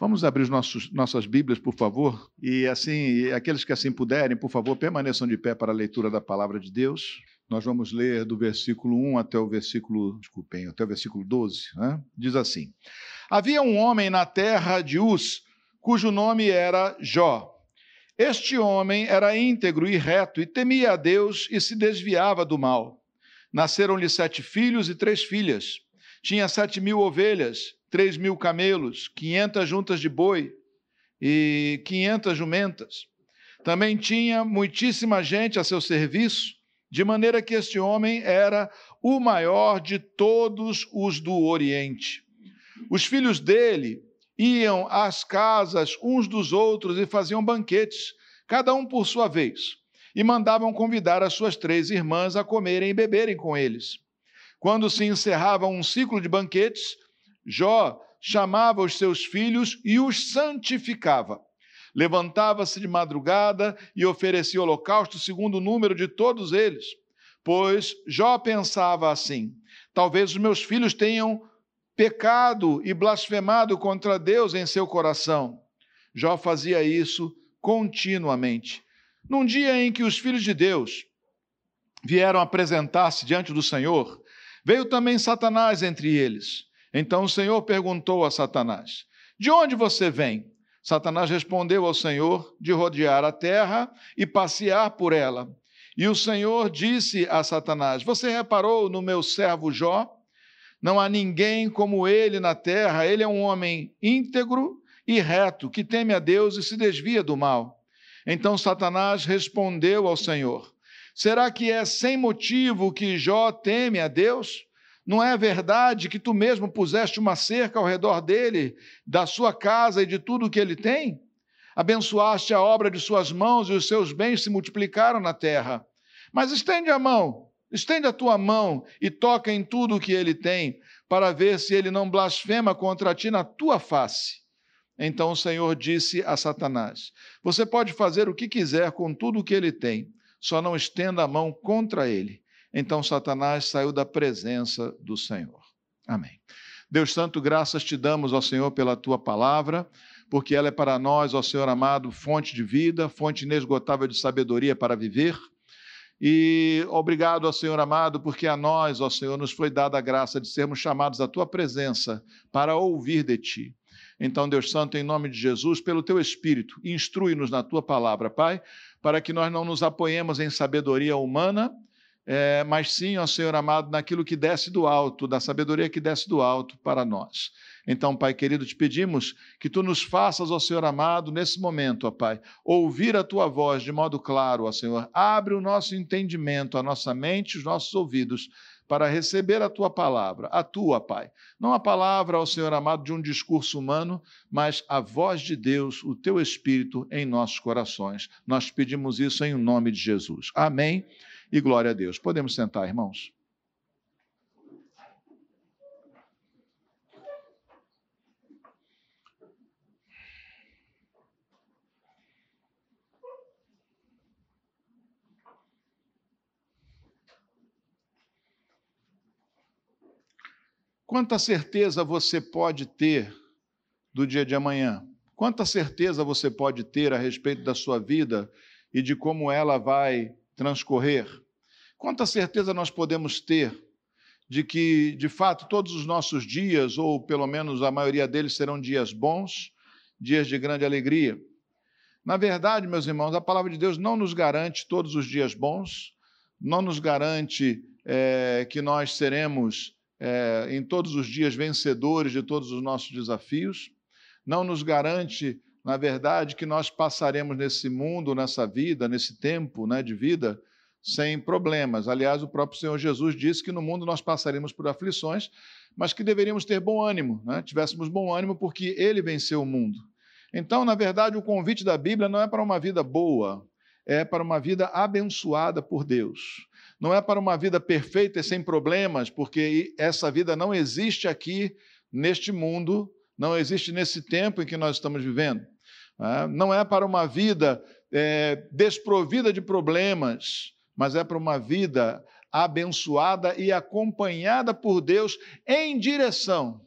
Vamos abrir nossos, nossas Bíblias, por favor, e assim, aqueles que assim puderem, por favor, permaneçam de pé para a leitura da palavra de Deus. Nós vamos ler do versículo 1 até o versículo, desculpem, até o versículo 12. Né? Diz assim: Havia um homem na terra de Uz, cujo nome era Jó. Este homem era íntegro e reto, e temia a Deus e se desviava do mal. Nasceram-lhe sete filhos e três filhas. Tinha sete mil ovelhas, três mil camelos, quinhentas juntas de boi e quinhentas jumentas. Também tinha muitíssima gente a seu serviço de maneira que este homem era o maior de todos os do Oriente. Os filhos dele iam às casas uns dos outros e faziam banquetes, cada um por sua vez, e mandavam convidar as suas três irmãs a comerem e beberem com eles. Quando se encerrava um ciclo de banquetes, Jó chamava os seus filhos e os santificava Levantava-se de madrugada e oferecia holocausto segundo o número de todos eles. Pois Jó pensava assim: talvez os meus filhos tenham pecado e blasfemado contra Deus em seu coração. Jó fazia isso continuamente. Num dia em que os filhos de Deus vieram apresentar-se diante do Senhor, veio também Satanás entre eles. Então o Senhor perguntou a Satanás: De onde você vem? Satanás respondeu ao Senhor de rodear a terra e passear por ela. E o Senhor disse a Satanás: Você reparou no meu servo Jó? Não há ninguém como ele na terra. Ele é um homem íntegro e reto, que teme a Deus e se desvia do mal. Então Satanás respondeu ao Senhor: Será que é sem motivo que Jó teme a Deus? Não é verdade que tu mesmo puseste uma cerca ao redor dele, da sua casa e de tudo o que ele tem? Abençoaste a obra de suas mãos e os seus bens se multiplicaram na terra. Mas estende a mão, estende a tua mão e toca em tudo o que ele tem, para ver se ele não blasfema contra ti na tua face. Então o Senhor disse a Satanás: Você pode fazer o que quiser com tudo o que ele tem, só não estenda a mão contra ele. Então Satanás saiu da presença do Senhor. Amém. Deus Santo, graças te damos, ao Senhor, pela tua palavra, porque ela é para nós, ó Senhor amado, fonte de vida, fonte inesgotável de sabedoria para viver. E obrigado ao Senhor amado, porque a nós, ó Senhor, nos foi dada a graça de sermos chamados à tua presença para ouvir de ti. Então, Deus Santo, em nome de Jesus, pelo teu Espírito, instrui-nos na tua palavra, Pai, para que nós não nos apoiemos em sabedoria humana, é, mas sim, ó Senhor amado, naquilo que desce do alto, da sabedoria que desce do alto para nós. Então, Pai querido, te pedimos que tu nos faças, ó Senhor amado, nesse momento, ó Pai, ouvir a tua voz de modo claro, ó Senhor. Abre o nosso entendimento, a nossa mente, os nossos ouvidos, para receber a tua palavra, a tua, Pai. Não a palavra, ó Senhor amado, de um discurso humano, mas a voz de Deus, o teu Espírito em nossos corações. Nós pedimos isso em nome de Jesus. Amém e glória a Deus. Podemos sentar, irmãos. Quanta certeza você pode ter do dia de amanhã? Quanta certeza você pode ter a respeito da sua vida e de como ela vai transcorrer? Quanta certeza nós podemos ter de que, de fato, todos os nossos dias, ou pelo menos a maioria deles, serão dias bons, dias de grande alegria? Na verdade, meus irmãos, a palavra de Deus não nos garante todos os dias bons, não nos garante é, que nós seremos é, em todos os dias vencedores de todos os nossos desafios, não nos garante na verdade, que nós passaremos nesse mundo, nessa vida, nesse tempo né, de vida, sem problemas. Aliás, o próprio Senhor Jesus disse que no mundo nós passaremos por aflições, mas que deveríamos ter bom ânimo, né? tivéssemos bom ânimo porque Ele venceu o mundo. Então, na verdade, o convite da Bíblia não é para uma vida boa, é para uma vida abençoada por Deus. Não é para uma vida perfeita e sem problemas, porque essa vida não existe aqui neste mundo, não existe nesse tempo em que nós estamos vivendo. Né? Não é para uma vida é, desprovida de problemas, mas é para uma vida abençoada e acompanhada por Deus em direção,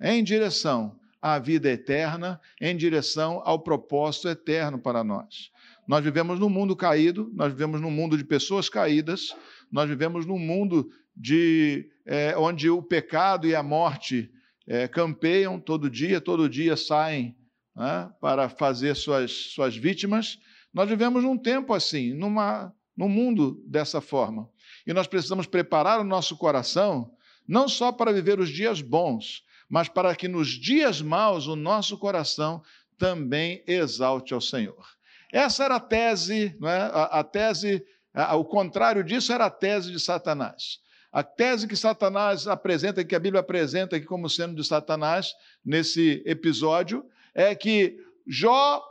em direção à vida eterna, em direção ao propósito eterno para nós. Nós vivemos num mundo caído, nós vivemos num mundo de pessoas caídas, nós vivemos num mundo de é, onde o pecado e a morte é, campeiam todo dia, todo dia saem né, para fazer suas, suas vítimas. Nós vivemos num tempo assim, numa, num mundo dessa forma. E nós precisamos preparar o nosso coração não só para viver os dias bons, mas para que nos dias maus o nosso coração também exalte ao Senhor. Essa era a tese, não é? a, a tese, a, o contrário disso era a tese de Satanás. A tese que Satanás apresenta, que a Bíblia apresenta aqui como sendo de Satanás, nesse episódio, é que Jó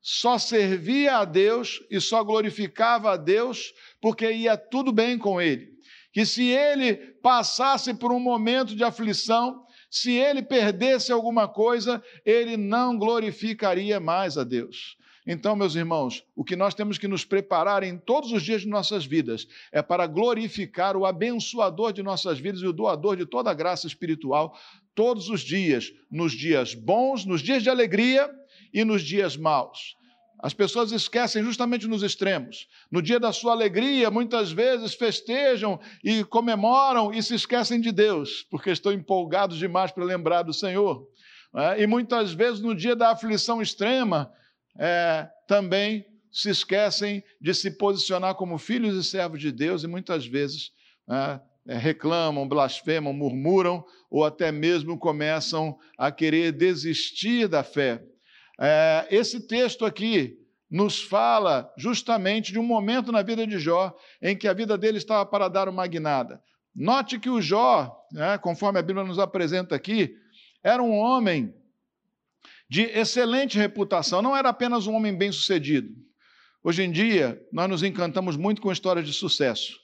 só servia a Deus e só glorificava a Deus porque ia tudo bem com ele. Que se ele passasse por um momento de aflição, se ele perdesse alguma coisa, ele não glorificaria mais a Deus. Então, meus irmãos, o que nós temos que nos preparar em todos os dias de nossas vidas é para glorificar o abençoador de nossas vidas e o doador de toda a graça espiritual todos os dias, nos dias bons, nos dias de alegria e nos dias maus. As pessoas esquecem justamente nos extremos. No dia da sua alegria, muitas vezes festejam e comemoram e se esquecem de Deus, porque estão empolgados demais para lembrar do Senhor. É? E muitas vezes, no dia da aflição extrema, é, também se esquecem de se posicionar como filhos e servos de Deus e muitas vezes é, é, reclamam, blasfemam, murmuram ou até mesmo começam a querer desistir da fé. É, esse texto aqui nos fala justamente de um momento na vida de Jó em que a vida dele estava para dar uma guinada. Note que o Jó, né, conforme a Bíblia nos apresenta aqui, era um homem de excelente reputação, não era apenas um homem bem-sucedido. Hoje em dia, nós nos encantamos muito com histórias de sucesso,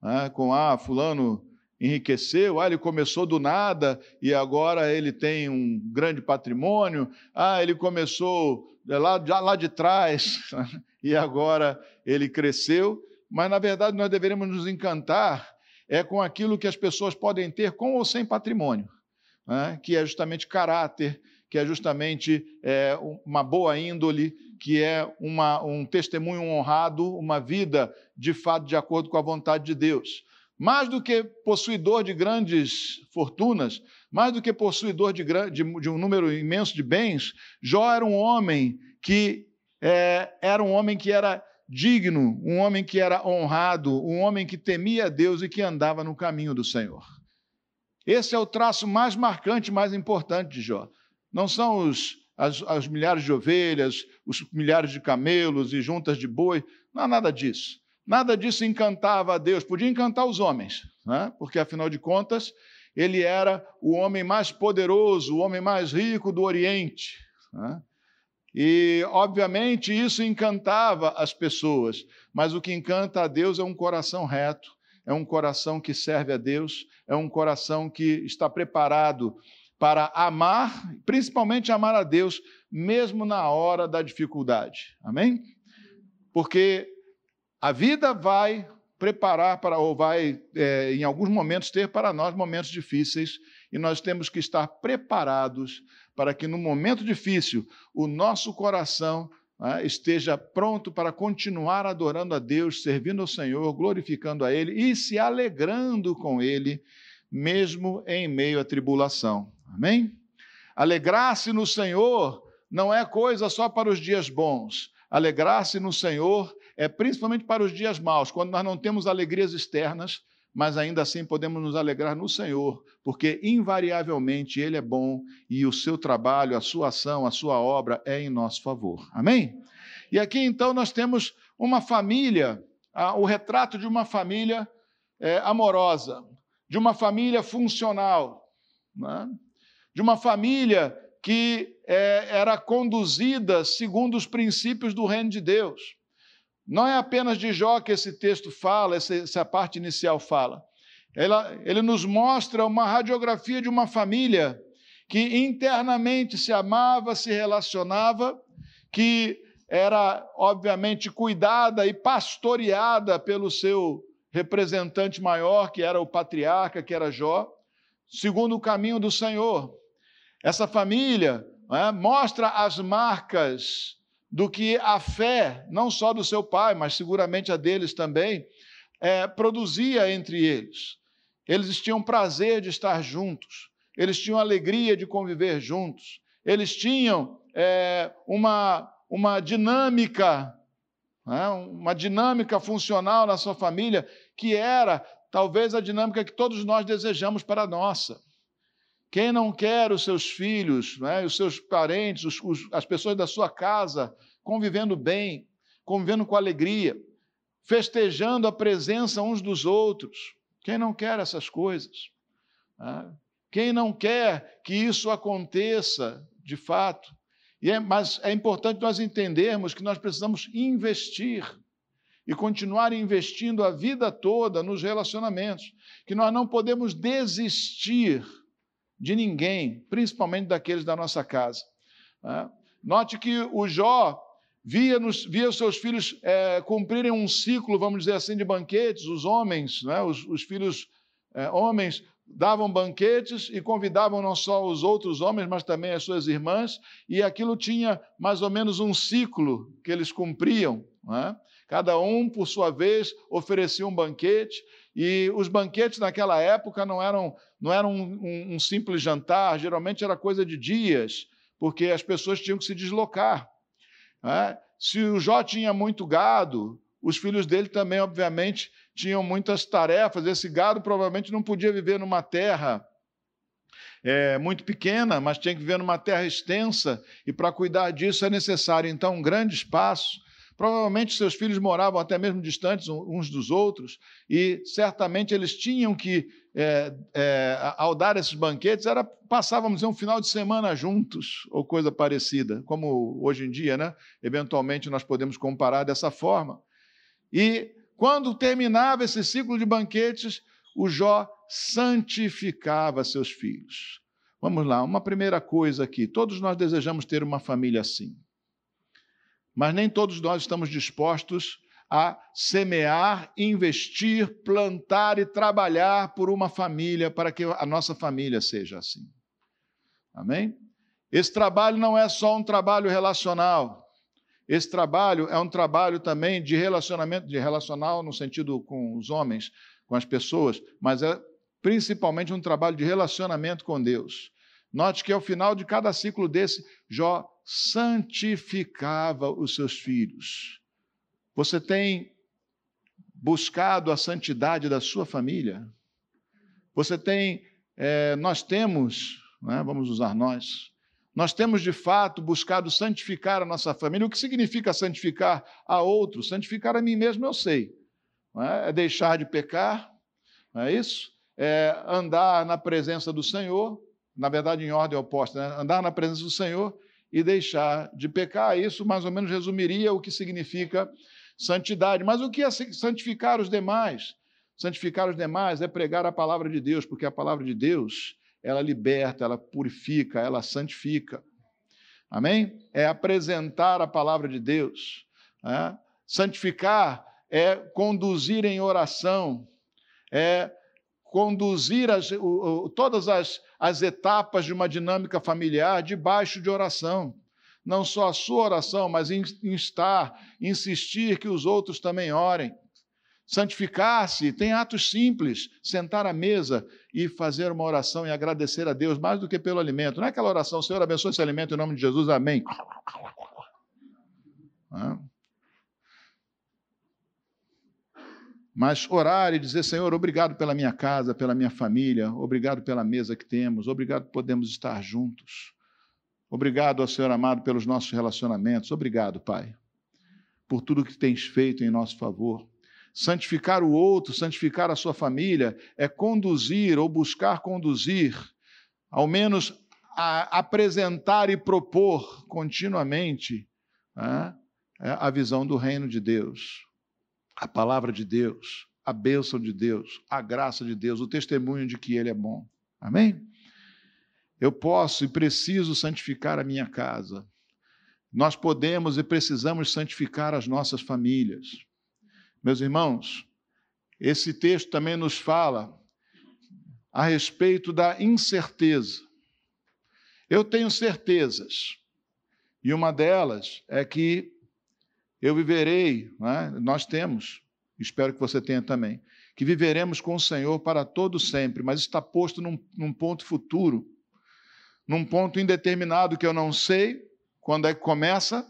né? com, ah, fulano enriqueceu, ah, ele começou do nada e agora ele tem um grande patrimônio, ah, ele começou lá, lá de trás e agora ele cresceu, mas na verdade nós deveríamos nos encantar é com aquilo que as pessoas podem ter com ou sem patrimônio, né? que é justamente caráter, que é justamente é, uma boa índole, que é uma, um testemunho honrado, uma vida de fato de acordo com a vontade de Deus. Mais do que possuidor de grandes fortunas, mais do que possuidor de, de, um número imenso de bens, Jó era um homem que é, era um homem que era digno, um homem que era honrado, um homem que temia Deus e que andava no caminho do Senhor. Esse é o traço mais marcante, mais importante de Jó. Não são os, as, as milhares de ovelhas, os milhares de camelos e juntas de boi, não há nada disso. Nada disso encantava a Deus, podia encantar os homens, né? porque afinal de contas, ele era o homem mais poderoso, o homem mais rico do Oriente. Né? E, obviamente, isso encantava as pessoas, mas o que encanta a Deus é um coração reto, é um coração que serve a Deus, é um coração que está preparado para amar, principalmente amar a Deus, mesmo na hora da dificuldade. Amém? Porque a vida vai preparar para, ou vai, é, em alguns momentos, ter para nós momentos difíceis, e nós temos que estar preparados para que, no momento difícil, o nosso coração né, esteja pronto para continuar adorando a Deus, servindo ao Senhor, glorificando a Ele e se alegrando com Ele, mesmo em meio à tribulação. Amém? Alegrar-se no Senhor não é coisa só para os dias bons. Alegrar-se no Senhor é principalmente para os dias maus, quando nós não temos alegrias externas, mas ainda assim podemos nos alegrar no Senhor, porque invariavelmente Ele é bom e o seu trabalho, a sua ação, a sua obra é em nosso favor. Amém? E aqui então nós temos uma família, o retrato de uma família é, amorosa, de uma família funcional. Né? De uma família que é, era conduzida segundo os princípios do reino de Deus. Não é apenas de Jó que esse texto fala, essa, essa parte inicial fala. Ela, ele nos mostra uma radiografia de uma família que internamente se amava, se relacionava, que era, obviamente, cuidada e pastoreada pelo seu representante maior, que era o patriarca, que era Jó, segundo o caminho do Senhor. Essa família é, mostra as marcas do que a fé, não só do seu pai, mas seguramente a deles também, é, produzia entre eles. Eles tinham prazer de estar juntos, eles tinham alegria de conviver juntos, eles tinham é, uma, uma dinâmica, né, uma dinâmica funcional na sua família, que era talvez a dinâmica que todos nós desejamos para a nossa. Quem não quer os seus filhos, né, os seus parentes, os, os, as pessoas da sua casa convivendo bem, convivendo com alegria, festejando a presença uns dos outros? Quem não quer essas coisas? Né? Quem não quer que isso aconteça de fato? É, mas é importante nós entendermos que nós precisamos investir e continuar investindo a vida toda nos relacionamentos, que nós não podemos desistir de ninguém, principalmente daqueles da nossa casa. Né? Note que o Jó via, nos, via seus filhos é, cumprirem um ciclo, vamos dizer assim, de banquetes, os homens, né? os, os, filhos é, homens davam banquetes e convidavam não só os outros homens, mas também as suas irmãs, e aquilo tinha mais ou menos um ciclo que eles cumpriam. Né? Cada um, por sua vez, oferecia um banquete, e os banquetes naquela época não eram, não eram um, um, simples jantar, geralmente era coisa de dias, porque as pessoas tinham que se deslocar. Né? Se o Jó tinha muito gado, os filhos dele também, obviamente, tinham muitas tarefas. Esse gado provavelmente não podia viver numa terra é, muito pequena, mas tinha que viver numa terra extensa, e para cuidar disso é necessário, então, um grande espaço Provavelmente seus filhos moravam até mesmo distantes uns dos outros, e certamente eles tinham que, é, é, ao dar esses banquetes, era passar, vamos dizer, um final de semana juntos, ou coisa parecida, como hoje em dia, né? Eventualmente nós podemos comparar dessa forma. E quando terminava esse ciclo de banquetes, o Jó santificava seus filhos. Vamos lá, uma primeira coisa aqui: todos nós desejamos ter uma família assim. Mas nem todos nós estamos dispostos a semear, investir, plantar e trabalhar por uma família para que a nossa família seja assim. Amém? Esse trabalho não é só um trabalho relacional. Esse trabalho é um trabalho também de relacionamento, de relacional no sentido com os homens, com as pessoas, mas é principalmente um trabalho de relacionamento com Deus. Note que ao final de cada ciclo desse, Jó santificava os seus filhos. Você tem buscado a santidade da sua família? Você tem, é, nós temos, né, vamos usar nós, nós temos de fato buscado santificar a nossa família. O que significa santificar a outro? Santificar a mim mesmo, eu sei. É? é deixar de pecar, não é isso? É andar na presença do Senhor, na verdade, em ordem oposta, né? andar na presença do Senhor e deixar de pecar. Isso mais ou menos resumiria o que significa santidade. Mas o que é santificar os demais? Santificar os demais é pregar a palavra de Deus, porque a palavra de Deus, ela liberta, ela purifica, ela santifica. Amém? É apresentar a palavra de Deus. É? Santificar é conduzir em oração, é conduzir as, o, o, todas as, as etapas de uma dinâmica familiar debaixo de oração. Não só a sua oração, mas instar, insistir que os outros também orem. Santificar-se, tem atos simples, sentar à mesa e fazer uma oração e agradecer a Deus mais do que pelo alimento. Não é aquela oração, Senhor, abençoe esse alimento em nome de Jesus, amém. Mas orar e dizer, Senhor, obrigado pela minha casa, pela minha família, obrigado pela mesa que temos, obrigado por podermos estar juntos. Obrigado Senhor amado pelos nossos relacionamentos. Obrigado, Pai, por tudo que tens feito em nosso favor. Santificar o outro, santificar a sua família, é conduzir ou buscar conduzir, ao menos apresentar e propor continuamente né, a visão do reino de Deus a palavra de Deus, a bênção de Deus, a graça de Deus, o testemunho de que Ele é bom. Amém? Eu posso e preciso santificar a minha casa. Nós podemos e precisamos santificar as nossas famílias. Meus irmãos, esse texto também nos fala a respeito da incerteza. Eu tenho certezas, e uma delas é que eu viverei, é? nós temos, espero que você tenha também, que viveremos com o Senhor para todo sempre, mas está posto num, num ponto futuro, num ponto indeterminado que eu não sei quando é que começa,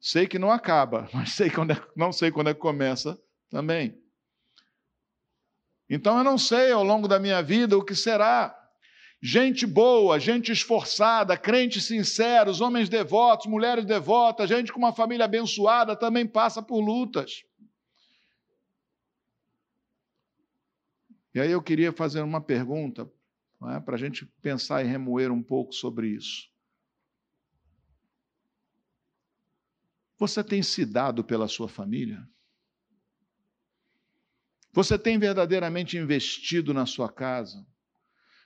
sei que não acaba, mas sei quando é, não sei quando é que começa também. Então eu não sei ao longo da minha vida o que será. Gente boa, gente esforçada, crentes sinceros, homens devotos, mulheres devotas, gente com uma família abençoada também passa por lutas. E aí eu queria fazer uma pergunta é, para a gente pensar e remoer um pouco sobre isso. Você tem se dado pela sua família? Você tem verdadeiramente investido na sua casa?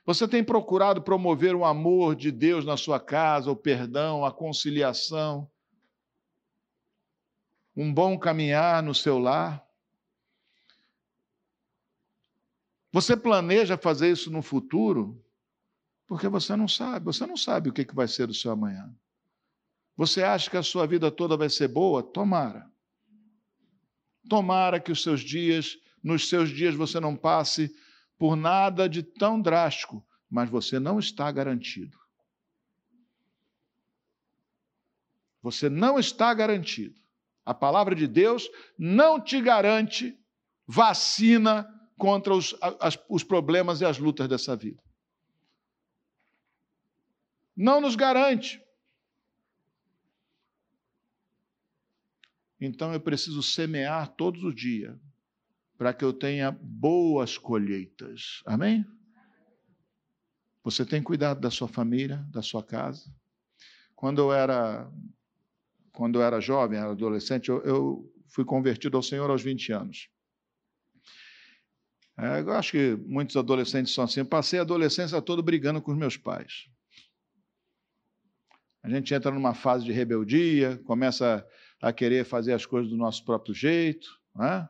Você tem procurado promover o amor de Deus na sua casa, o perdão, a conciliação, um bom caminhar no seu lar? Você planeja fazer isso no futuro? Porque você não sabe, você não sabe o que vai ser do seu amanhã. Você acha que a sua vida toda vai ser boa? Tomara. Tomara que os seus dias, nos seus dias você não passe por nada de tão drástico, mas você não está garantido. Você não está garantido. A palavra de Deus não te garante vacina contra os, as, os problemas e as lutas dessa vida. Não nos garante. Então eu preciso semear todos os dias para que eu tenha boas colheitas. Amém? Você tem cuidado da sua família, da sua casa? Quando eu era quando eu era jovem, era adolescente, eu, eu fui convertido ao Senhor aos 20 anos. É, eu acho que muitos adolescentes são assim. Eu passei a adolescência toda brigando com os meus pais. A gente entra numa fase de rebeldia, começa a querer fazer as coisas do nosso próprio jeito. Né?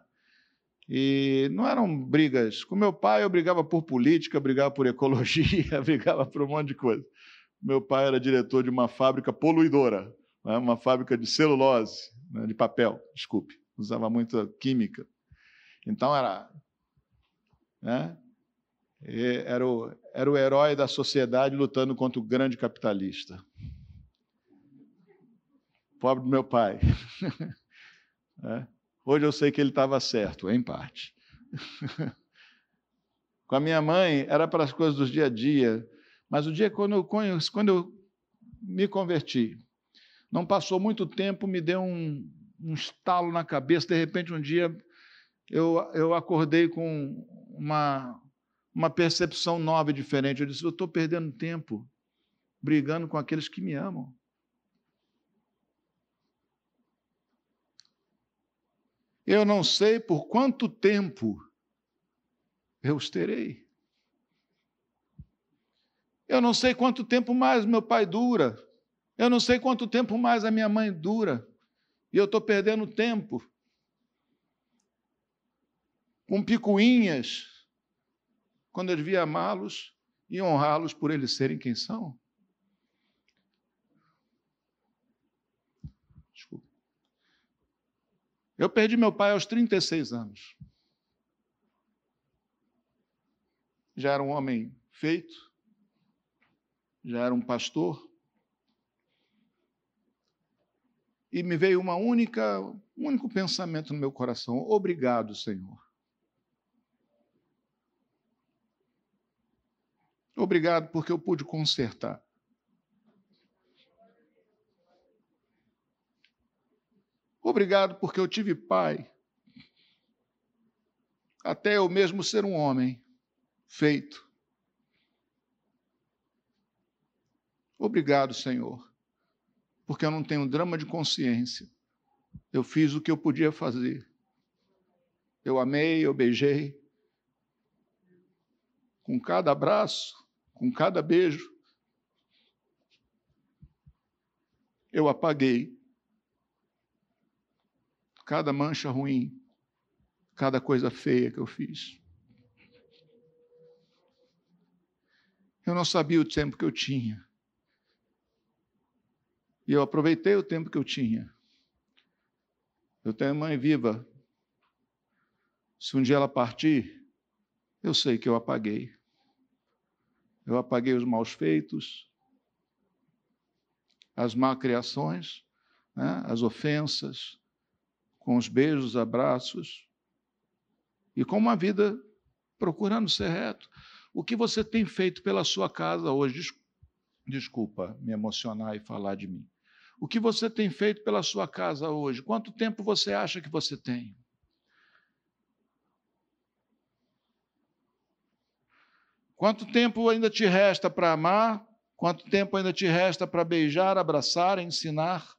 E não eram brigas. Com meu pai, eu brigava por política, brigava por ecologia, brigava por um monte de coisa. Meu pai era diretor de uma fábrica poluidora, né? uma fábrica de celulose, né? de papel, desculpe. Usava muita química. Então era. Né? Era o, era o herói da sociedade lutando contra o grande capitalista. Pobre do meu pai. é. Hoje eu sei que ele estava certo, em parte. Com a minha mãe, era para as coisas do dia a dia, mas o dia quando eu, quando eu me converti, não passou muito tempo, me deu um, um estalo na cabeça. De repente, um dia, eu, eu acordei com uma, uma percepção nova e diferente. Eu disse: Eu estou perdendo tempo brigando com aqueles que me amam. Eu não sei por quanto tempo eu os terei. Eu não sei quanto tempo mais meu pai dura. Eu não sei quanto tempo mais a minha mãe dura. E eu estou perdendo tempo com picuinhas, quando eu devia amá-los e honrá-los por eles serem quem são. Eu perdi meu pai aos 36 anos. Já era um homem feito, já era um pastor. E me veio uma única, um único pensamento no meu coração: obrigado, Senhor. Obrigado porque eu pude consertar. Obrigado porque eu tive pai. Até eu mesmo ser um homem feito. Obrigado, Senhor, porque eu não tenho drama de consciência. Eu fiz o que eu podia fazer. Eu amei, eu beijei. Com cada abraço, com cada beijo, eu apaguei cada mancha ruim, cada coisa feia que eu fiz. Eu não sabia o tempo que eu tinha, E eu aproveitei o tempo que eu tinha. Eu tenho mãe viva. Se um dia ela partir, eu sei que eu apaguei. Eu apaguei os maus feitos, as criações, né, as ofensas, com os beijos, abraços, e com uma vida procurando ser reto. O que você tem feito pela sua casa hoje? Desculpa me emocionar e falar de mim. O que você tem feito pela sua casa hoje? Quanto tempo você acha que você tem? Quanto tempo ainda te resta para amar? Quanto tempo ainda te resta para beijar, abraçar, ensinar,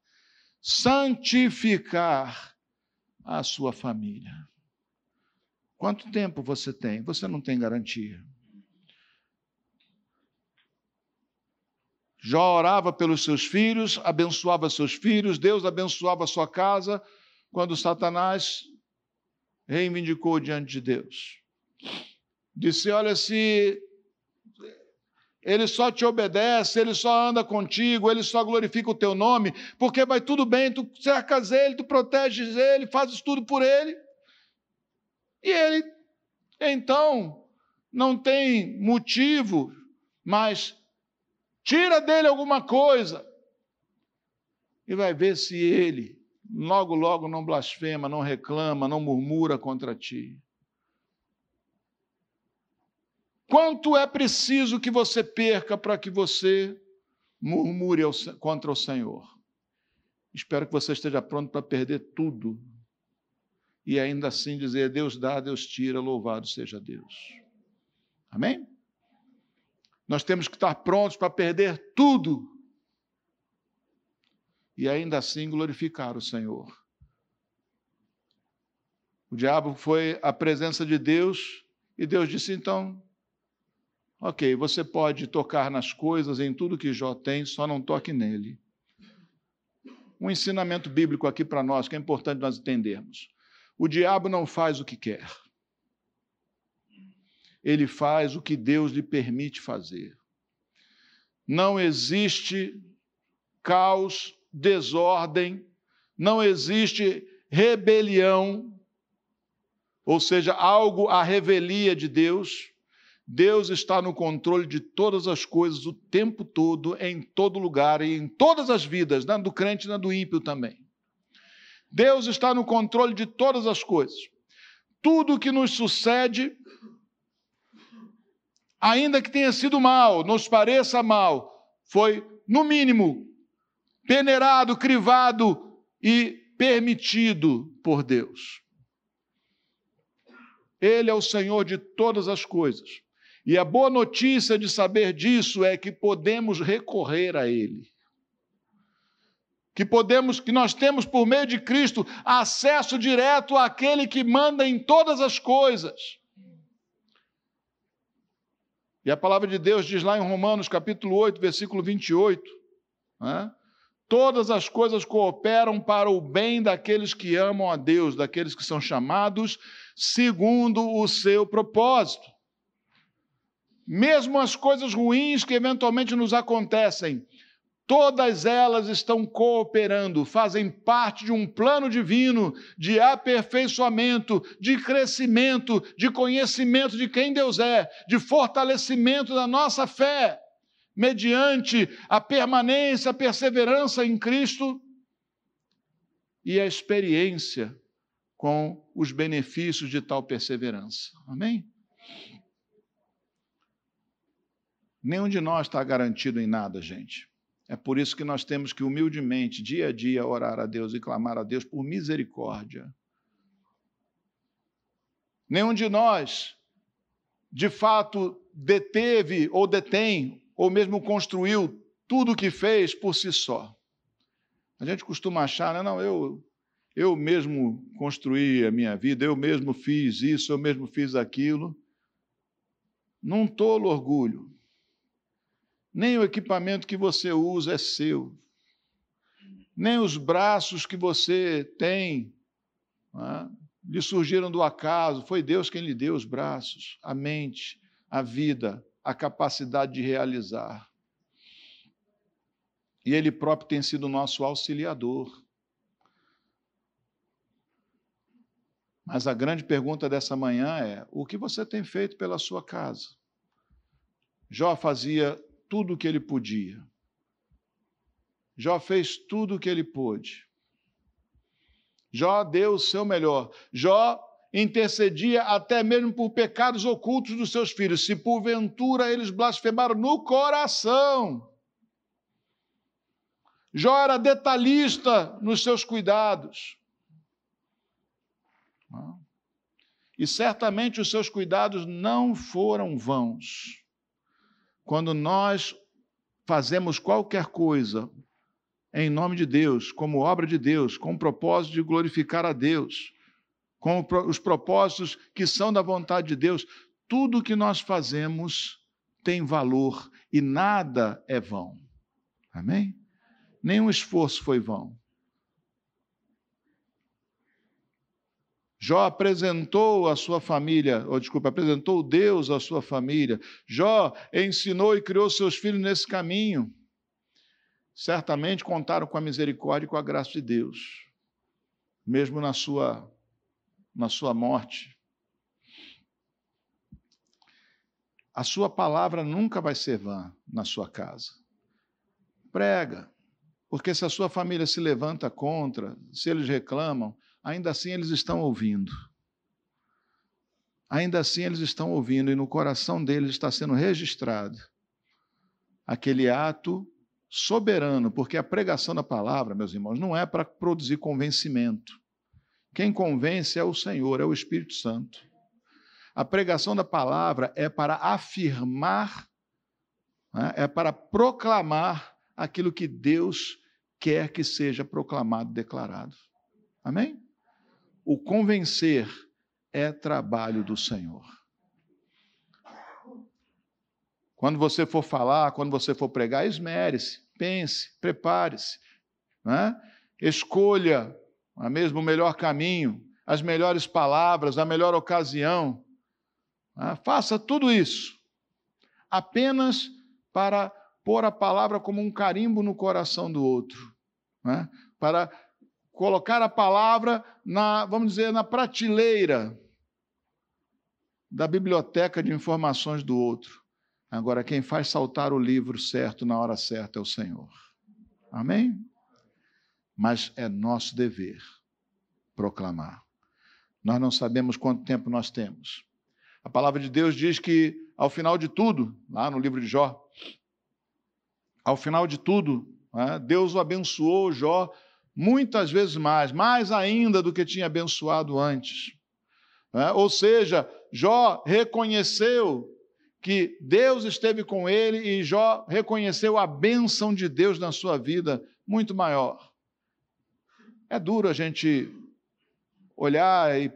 santificar a sua família? Quanto tempo você tem? Você não tem garantia. Jó orava pelos seus filhos, abençoava seus filhos, Deus abençoava sua casa, quando Satanás reivindicou diante de Deus. Disse: Olha, se ele só te obedece, ele só anda contigo, ele só glorifica o teu nome, porque vai tudo bem, tu cercas ele, tu proteges ele, fazes tudo por ele. E ele, então, não tem motivo, mas tira dele alguma coisa e vai ver se ele logo, logo não blasfema, não reclama, não murmura contra ti. Quanto é preciso que você perca para que você murmure contra o Senhor? Espero que você esteja pronto para perder tudo e ainda assim dizer: Deus dá, Deus tira, louvado seja Deus. Amém? Nós temos que estar prontos para perder tudo e ainda assim glorificar o Senhor. O diabo foi à presença de Deus e Deus disse: então, ok, você pode tocar nas coisas, em tudo que Jó tem, só não toque nele. Um ensinamento bíblico aqui para nós que é importante nós entendermos. O diabo não faz o que quer ele faz o que Deus lhe permite fazer. Não existe caos, desordem, não existe rebelião, ou seja, algo à revelia de Deus. Deus está no controle de todas as coisas o tempo todo, em todo lugar e em todas as vidas, não do crente e do ímpio também. Deus está no controle de todas as coisas. Tudo que nos sucede ainda que tenha sido mal, nos pareça mal, foi, no mínimo, peneirado, crivado e permitido por Deus. Ele é o Senhor de todas as coisas. E a boa notícia de saber disso é que podemos recorrer a Ele. Que podemos, que nós temos por meio de Cristo acesso direto àquele que manda em todas as coisas. E a palavra de Deus diz lá em Romanos capítulo 8, versículo 28, né? todas as coisas cooperam para o bem daqueles que amam a Deus, daqueles que são chamados segundo o seu propósito. Mesmo as coisas ruins que eventualmente nos acontecem, Todas elas estão cooperando, fazem parte de um plano divino de aperfeiçoamento, de crescimento, de conhecimento de quem Deus é, de fortalecimento da nossa fé, mediante a permanência, a perseverança em Cristo e a experiência com os benefícios de tal perseverança. Amém? Nenhum de nós está garantido em nada, gente. É por isso que nós temos que humildemente, dia a dia, orar a Deus e clamar a Deus por misericórdia. Nenhum de nós, de fato, deteve ou detém, ou mesmo construiu tudo o que fez por si só. A gente costuma achar, né? não, eu, eu mesmo construí a minha vida, eu mesmo fiz isso, eu mesmo fiz aquilo. Num tolo orgulho nem o equipamento que você usa é seu, nem os braços que você tem é? lhe surgiram do acaso, foi Deus quem lhe deu os braços, a mente, a vida, a capacidade de realizar. E ele próprio tem sido nosso auxiliador. Mas a grande pergunta dessa manhã é: o que você tem feito pela sua casa? Jó fazia tudo o que ele podia. Jó fez tudo o que ele pôde. Jó deu o seu melhor. Jó intercedia até mesmo por pecados ocultos dos seus filhos, se porventura eles blasfemaram no coração. Jó era detalhista nos seus cuidados. E certamente os seus cuidados não foram vãos. Quando nós fazemos qualquer coisa em nome de Deus, como obra de Deus, com o propósito de glorificar a Deus, com os propósitos que são da vontade de Deus, tudo que nós fazemos tem valor e nada é vão. Amém? Nenhum esforço foi vão. Jó apresentou a sua família, ou desculpa, apresentou Deus à sua família. Jó ensinou e criou seus filhos nesse caminho. Certamente contaram com a misericórdia e com a graça de Deus, mesmo na sua na sua morte. A sua palavra nunca vai ser vã na sua casa. Prega, porque se a sua família se levanta contra, se eles reclamam, ainda assim eles estão ouvindo. Ainda assim eles estão ouvindo e no coração deles está sendo registrado aquele ato soberano, porque a pregação da palavra, meus irmãos, não é para produzir convencimento. Quem convence é o Senhor, é o Espírito Santo. A pregação da palavra é para afirmar, né, é para proclamar aquilo que Deus quer que seja proclamado, declarado. Amém? O convencer é trabalho do Senhor. Quando você for falar, quando você for pregar, esmere-se, pense, prepare-se. Né? Escolha a mesmo o melhor caminho, as melhores palavras, a melhor ocasião. Né? Faça tudo isso apenas para pôr a palavra como um carimbo no coração do outro, né? para colocar a palavra na, vamos dizer, na prateleira da biblioteca de informações do outro. Agora, quem faz saltar o livro certo na hora certa é o Senhor. Amém? Mas é nosso dever proclamar. Nós não sabemos quanto tempo nós temos. A palavra de Deus diz que, ao final de tudo, lá no livro de Jó, ao final de tudo, né, Deus o abençoou, Jó, muitas vezes mais, mais ainda do que tinha abençoado antes. Né. Ou seja, Jó reconheceu que Deus esteve com ele e Jó reconheceu a bênção de Deus na sua vida muito maior. É duro a gente olhar e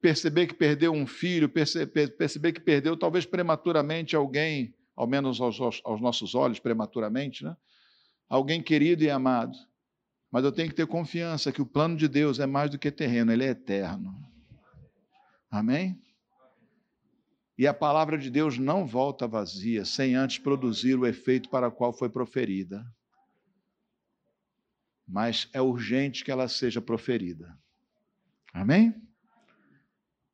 perceber que perdeu um filho, perceber que perdeu talvez prematuramente alguém, ao menos aos, aos nossos olhos, prematuramente, né? alguém querido e amado. Mas eu tenho que ter confiança que o plano de Deus é mais do que terreno, ele é eterno. Amém? E a palavra de Deus não volta vazia sem antes produzir o efeito para o qual foi proferida. Mas é urgente que ela seja proferida. Amém?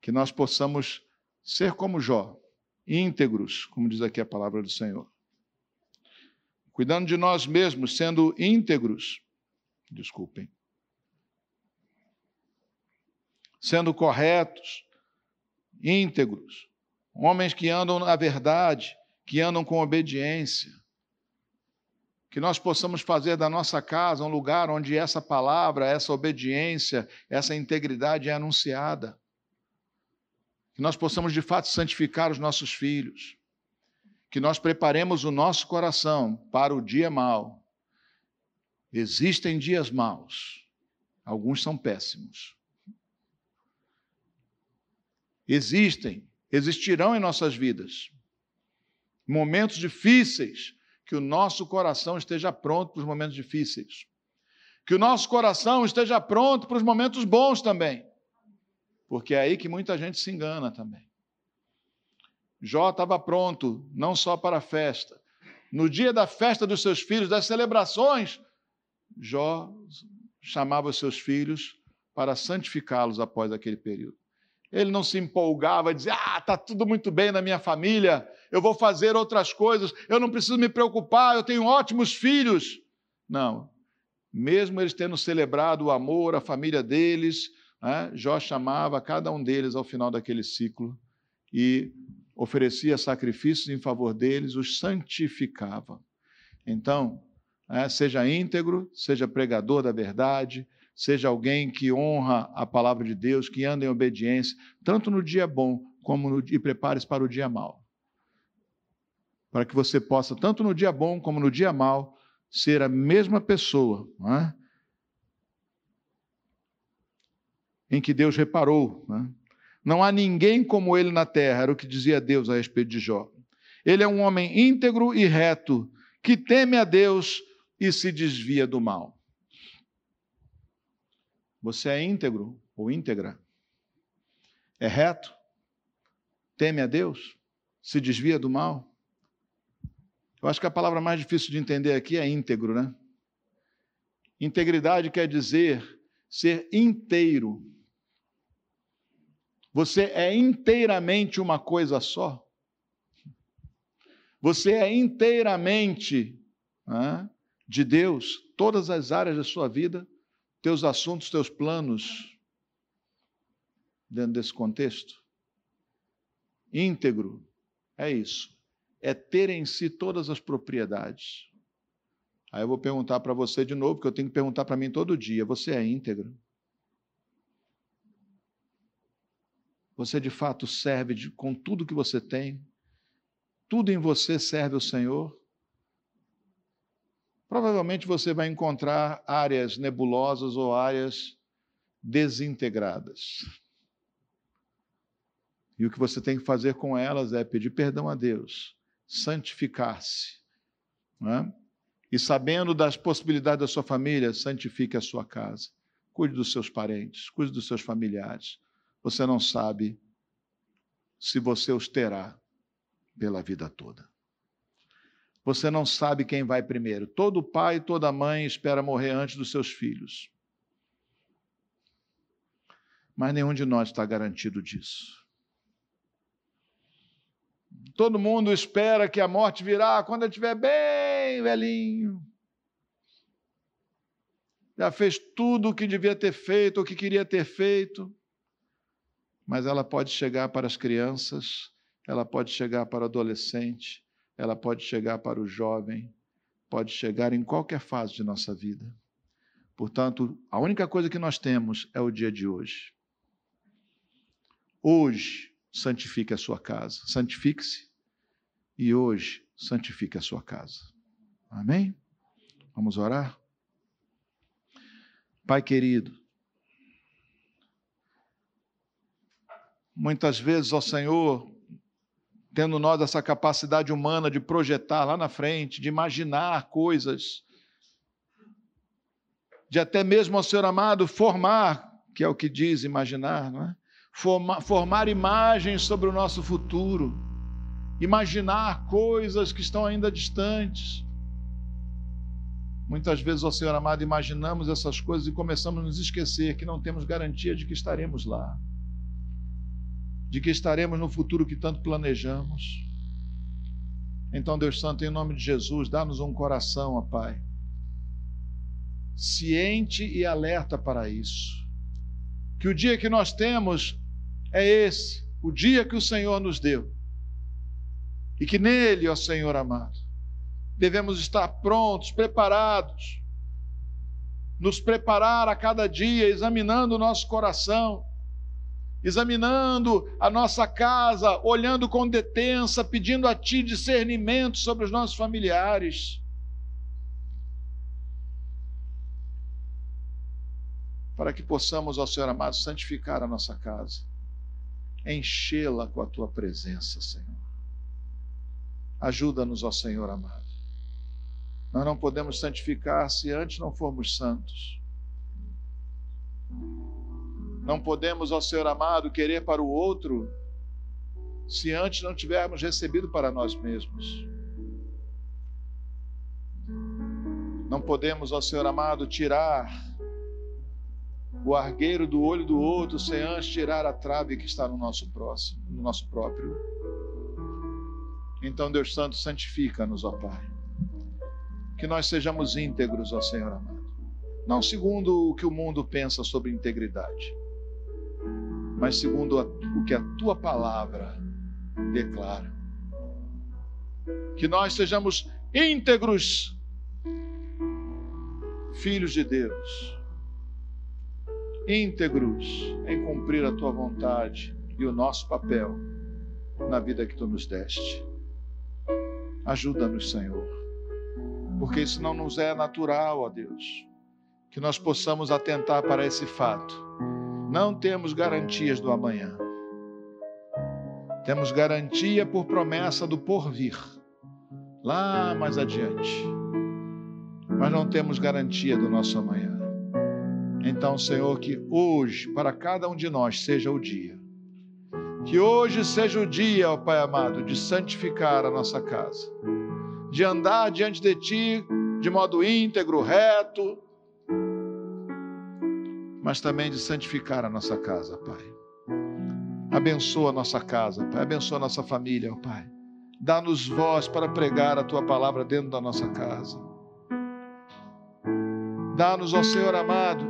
Que nós possamos ser como Jó, íntegros, como diz aqui a palavra do Senhor. Cuidando de nós mesmos, sendo íntegros, desculpem, sendo corretos, íntegros, homens que andam na verdade, que andam com obediência. Que nós possamos fazer da nossa casa um lugar onde essa palavra, essa obediência, essa integridade é anunciada. Que nós possamos de fato santificar os nossos filhos. Que nós preparemos o nosso coração para o dia mau. Existem dias maus, alguns são péssimos. Existem existirão em nossas vidas. Momentos difíceis, que o nosso coração esteja pronto para os momentos difíceis. Que o nosso coração esteja pronto para os momentos bons também. Porque é aí que muita gente se engana também. Jó estava pronto, não só para a festa, no dia da festa dos seus filhos, das celebrações, Jó chamava os seus filhos para santificá-los após aquele período. Ele não se empolgava, dizia: Ah, está tudo muito bem na minha família, eu vou fazer outras coisas, eu não preciso me preocupar, eu tenho ótimos filhos. Não. Mesmo eles tendo celebrado o amor, a família deles, né, Jó chamava cada um deles ao final daquele ciclo e oferecia sacrifícios em favor deles, os santificava. Então, é, seja íntegro, seja pregador da verdade, seja alguém que honra a palavra de Deus, que anda em obediência, tanto no dia bom como no, e prepare-se para o dia mau. Para que você possa, tanto no dia bom como no dia mau, ser a mesma pessoa é? em que Deus reparou. É? Não há ninguém como ele na terra, era o que dizia Deus a respeito de Jó. Ele é um homem íntegro e reto, que teme a Deus e se desvia do mal. Você é íntegro ou íntegra? É reto? Teme a Deus? Se desvia do mal? Eu acho que a palavra mais difícil de entender aqui é íntegro, né? Integridade quer dizer ser inteiro. Você é inteiramente uma coisa só. Você é inteiramente né, de Deus, todas as áreas da sua vida, teus assuntos, teus planos, dentro desse contexto. Íntegro é isso, é ter em si todas as propriedades. Aí eu vou perguntar para você de novo, porque eu tenho que perguntar para mim todo dia: você é íntegro? Você de fato serve de, com tudo que você tem? Tudo em você serve ao Senhor? Provavelmente você vai encontrar áreas nebulosas ou áreas desintegradas. E o que você tem que fazer com elas é pedir perdão a Deus, santificar-se. É? E sabendo das possibilidades da sua família, santifique a sua casa. Cuide dos seus parentes, cuide dos seus familiares você não sabe se você os terá pela vida toda. Você não sabe quem vai primeiro. Todo pai toda mãe espera morrer antes dos seus filhos. Mas nenhum de nós está garantido disso. Todo mundo espera que a morte virá quando ele estiver bem velhinho. Já fez tudo o que devia ter feito, o que queria ter feito mas ela pode chegar para as crianças, ela pode chegar para o adolescente, ela pode chegar para o jovem, pode chegar em qualquer fase de nossa vida. Portanto, a única coisa que nós temos é o dia de hoje. Hoje, santifique a sua casa. Santifique-se e hoje santifique a sua casa. Amém? Vamos orar? Pai querido, Muitas vezes, ó Senhor, tendo nós essa capacidade humana de projetar lá na frente, de imaginar coisas, de até mesmo, ó Senhor amado, formar, que é o que diz imaginar, não é? Formar, formar imagens sobre o nosso futuro, imaginar coisas que estão ainda distantes. Muitas vezes, ó Senhor amado, imaginamos essas coisas e começamos a nos esquecer que não temos garantia de que estaremos lá de que estaremos no futuro que tanto planejamos. Então, Deus Santo, em nome de Jesus, dá-nos um coração, ó Pai, ciente e alerta para isso. Que o dia que nós temos é esse, o dia que o Senhor nos deu. E que nele, ó Senhor amado, devemos estar prontos, preparados, nos preparar a cada dia, examinando o nosso coração examinando a nossa casa, olhando com detença, pedindo a Ti discernimento sobre os nossos familiares. Para que possamos, ó Senhor amado, santificar a nossa casa, enchê-la com a Tua presença, Senhor. Ajuda-nos, ó Senhor amado. Nós não podemos santificar se antes não formos santos. Não podemos, ó Senhor amado, querer para o outro se antes não tivermos recebido para nós mesmos. Não podemos, ó Senhor amado, tirar o argueiro do olho do outro sem antes tirar a trave que está no nosso próximo, no nosso próprio. Então, Deus Santo, santifica-nos, ó Pai. Que nós sejamos íntegros, ó Senhor amado. Não segundo o que o mundo pensa sobre integridade, mas segundo o que a tua palavra declara. Que nós sejamos íntegros, filhos de Deus, íntegros em cumprir a tua vontade e o nosso papel na vida que tu nos deste. Ajuda-nos, Senhor, porque isso não nos é natural, ó Deus, que nós possamos atentar para esse fato. Não temos garantias do amanhã. Temos garantia por promessa do porvir, lá mais adiante. Mas não temos garantia do nosso amanhã. Então, Senhor, que hoje, para cada um de nós, seja o dia. Que hoje seja o dia, ó Pai amado, de santificar a nossa casa, de andar diante de Ti de modo íntegro, reto, mas também de santificar a nossa casa, Pai. Abençoa a nossa casa, Pai. Abençoa a nossa família, Pai. Dá-nos voz para pregar a Tua palavra dentro da nossa casa. Dá-nos, ó Senhor amado,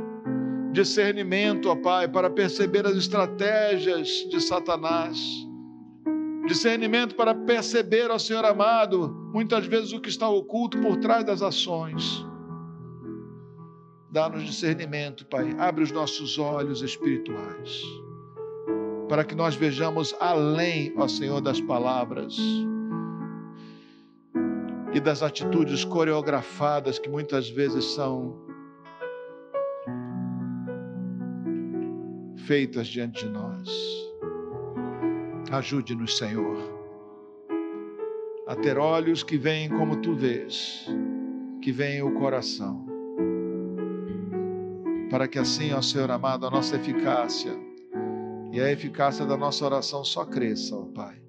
discernimento, ó Pai, para perceber as estratégias de Satanás. Discernimento para perceber, ó Senhor amado, muitas vezes o que está oculto por trás das ações. Dá-nos discernimento, Pai. Abre os nossos olhos espirituais. Para que nós vejamos além, ó Senhor, das palavras e das atitudes coreografadas que muitas vezes são feitas diante de nós. Ajude-nos, Senhor, a ter olhos que veem como tu vês, que veem o coração, para que assim, ó Senhor amado, a nossa eficácia e a eficácia da nossa oração só cresça, ó Pai.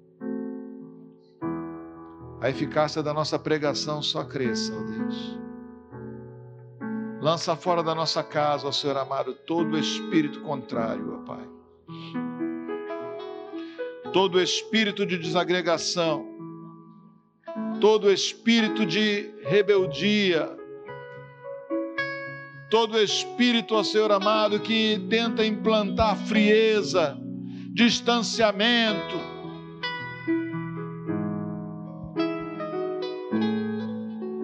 A eficácia da nossa pregação só cresça, ó Deus Lança fora da nossa casa, ó Senhor amado, todo espírito contrário, ó Pai. Todo espírito de desagregação, todo espírito de rebeldia, todo espírito, ó Senhor amado, que tenta implantar frieza, distanciamento,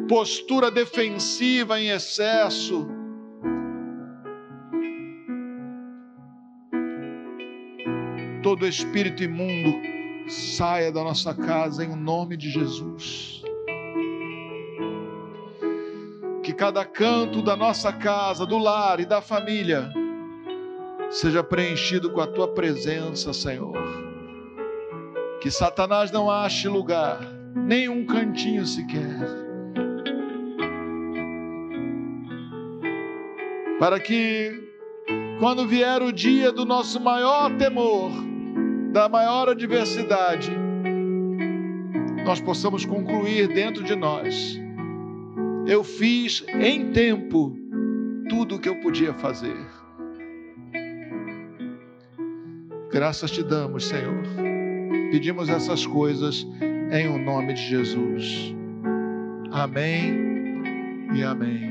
postura defensiva em excesso. Todo espírito imundo saia da nossa casa em nome de Jesus. Cada canto da nossa casa, do lar e da família seja preenchido com a tua presença, Senhor. Que Satanás não ache lugar, nem um cantinho sequer para que, quando vier o dia do nosso maior temor, da maior adversidade, nós possamos concluir dentro de nós: eu fiz em tempo tudo o que eu podia fazer. Graças te damos, Senhor. Pedimos essas coisas em o nome de Jesus. Amém e amém.